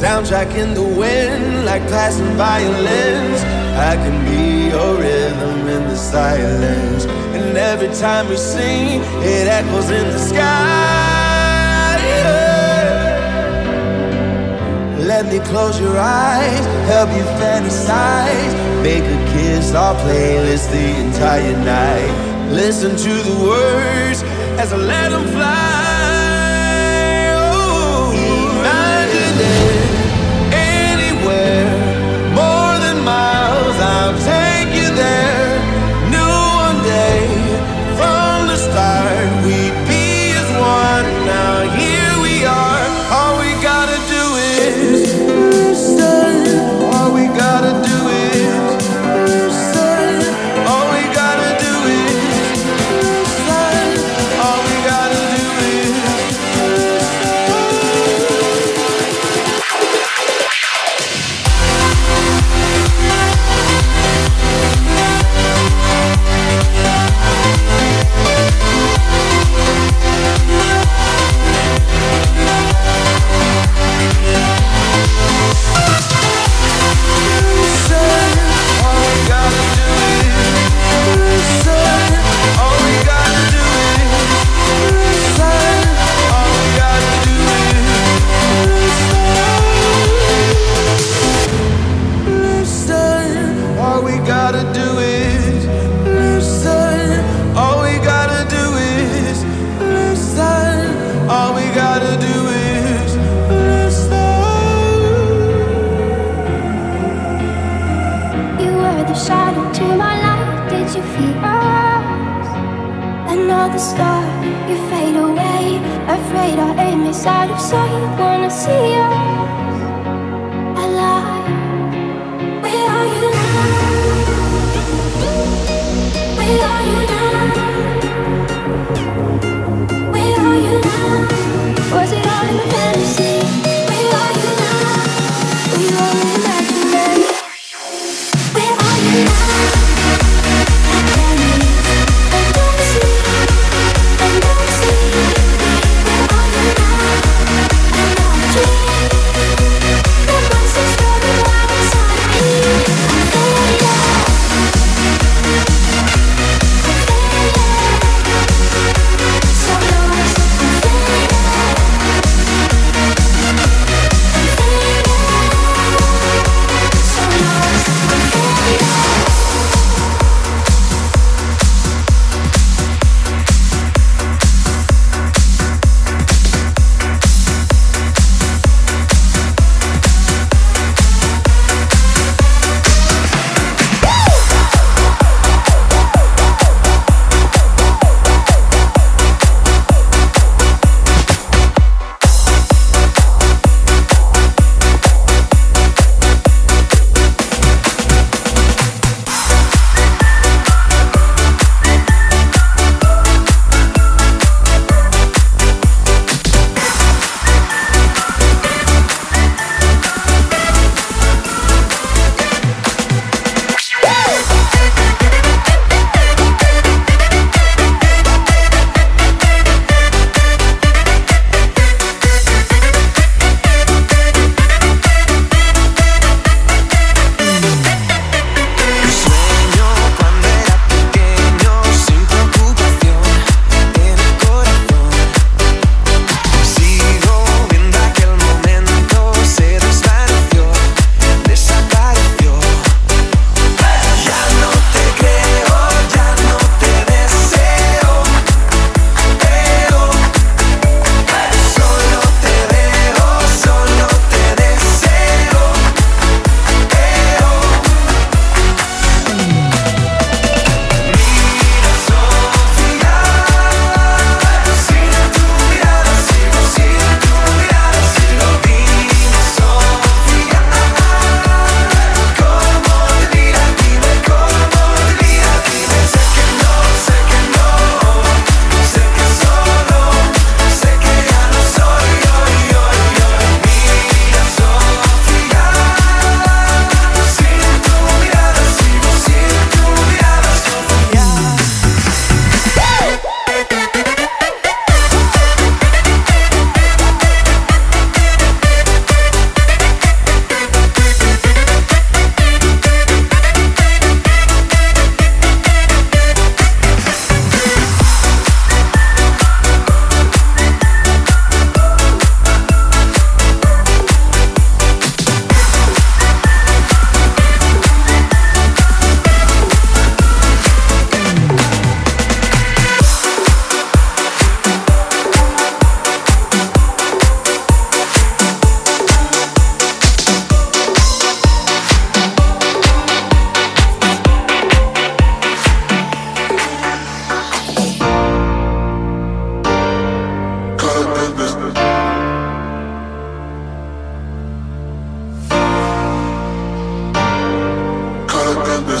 soundtrack in the wind, like passing violins. I can be your rhythm in the silence. And every time we sing, it echoes in the sky. Let me close your eyes, help you fantasize. Make a kiss our playlist the entire night. Listen to the words as I let them fly. Out of sight. Wanna see us alive? Where are you now? Where are you now? Where are you now? Was it all in a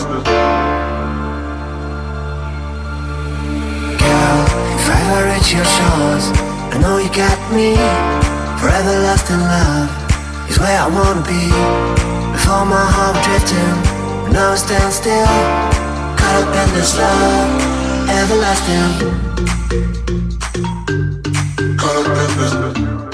business. Girl, if I ever reach your shores, I know you got me. Forever lost in love is where I wanna be. Before my heart drifting, and now I stand still. Caught up in this love, everlasting. Caught up in this.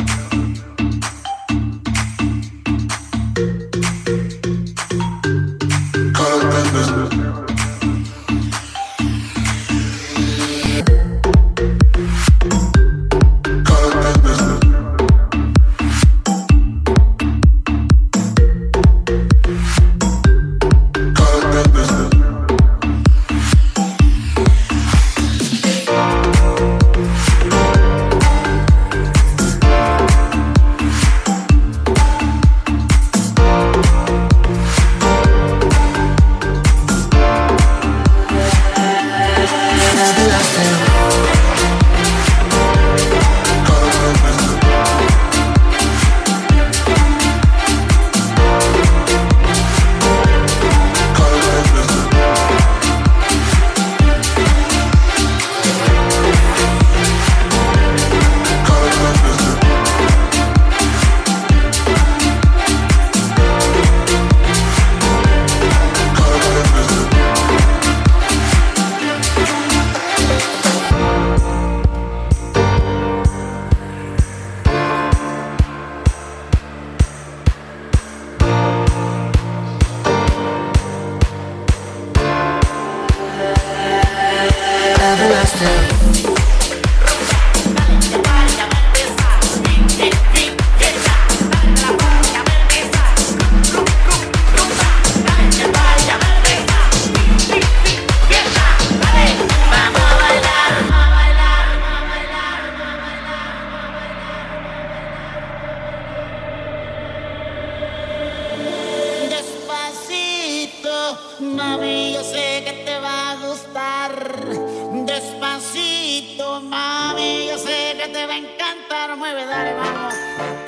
You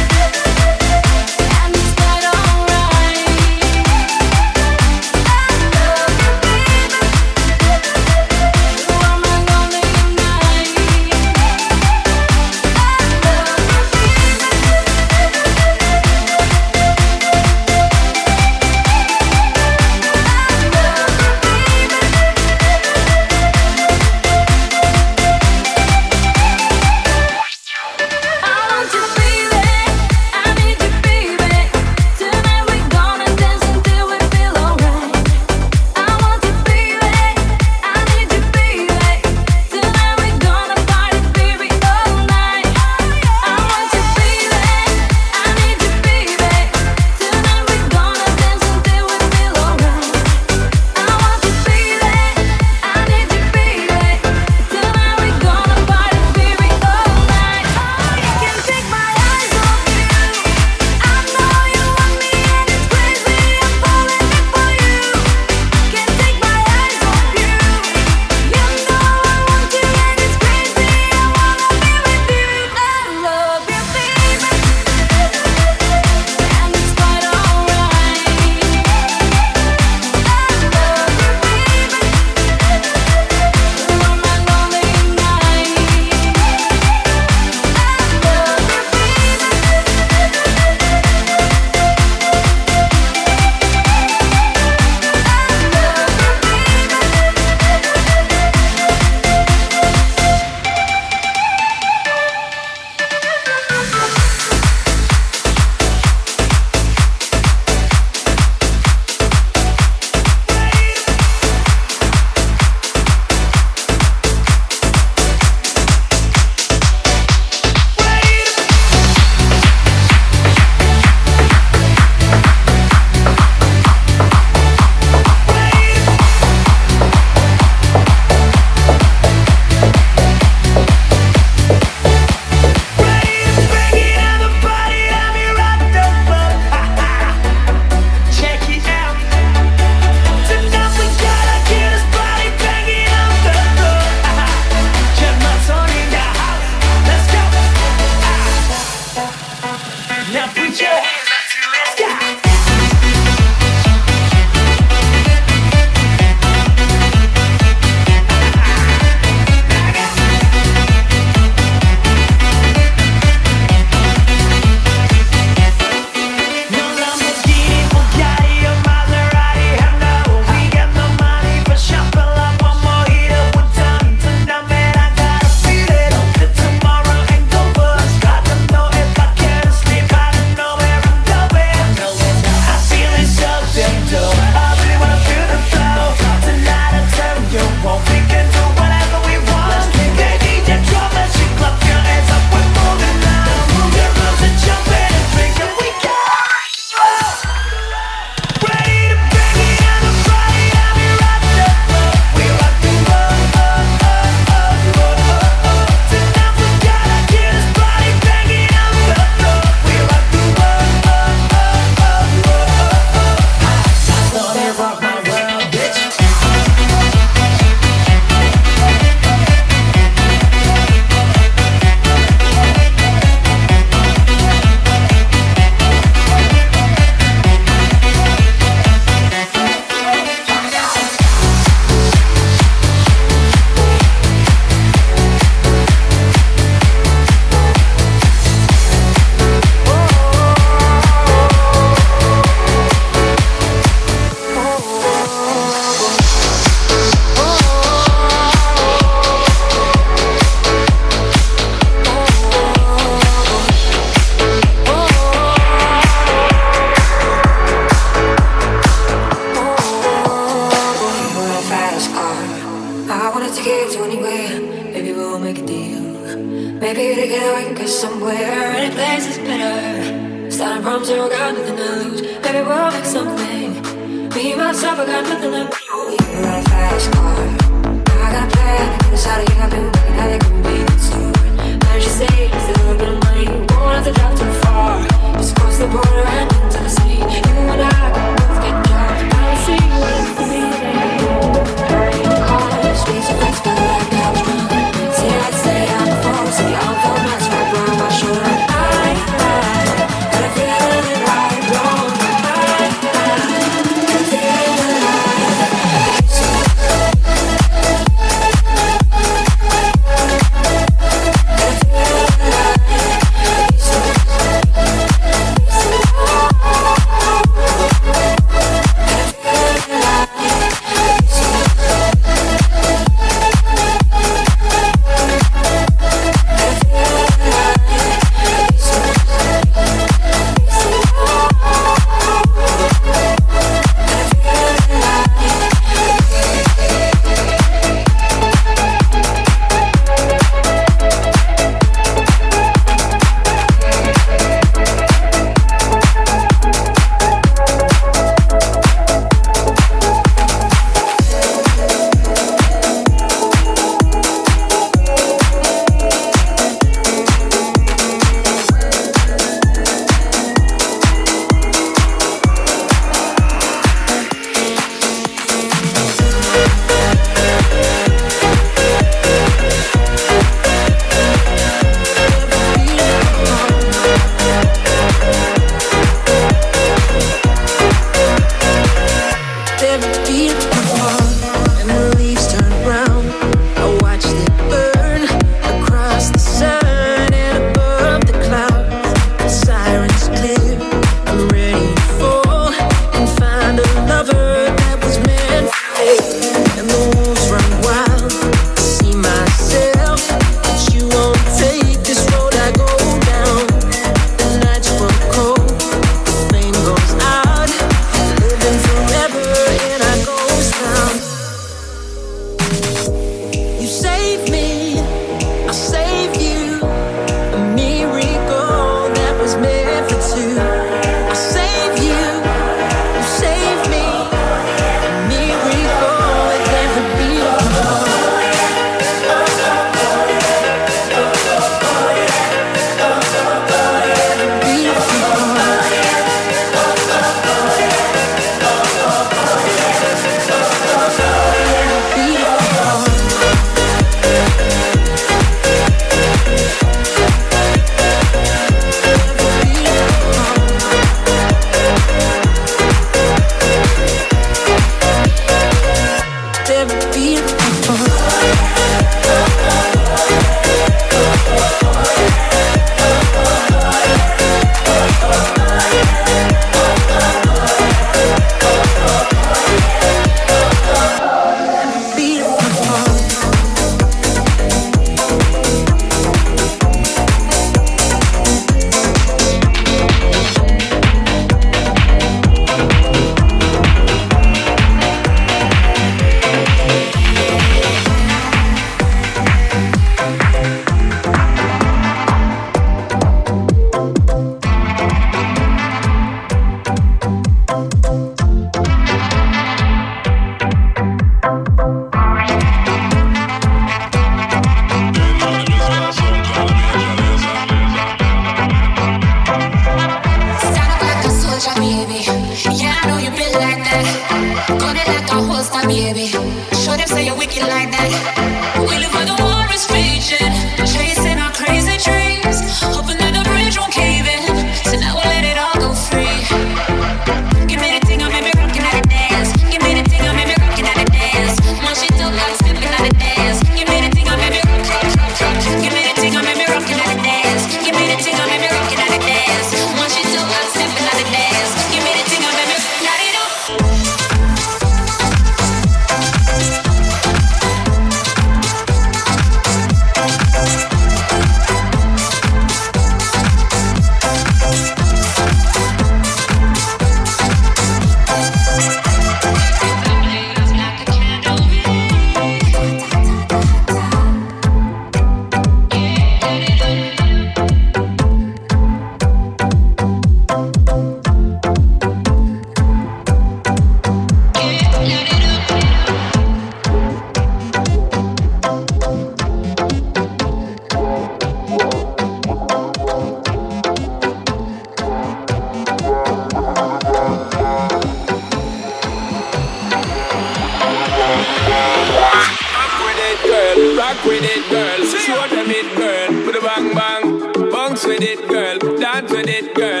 Rock with it, girl. Show them it, girl. Put a bang bang. Bounce with it, girl. Dance with it, girl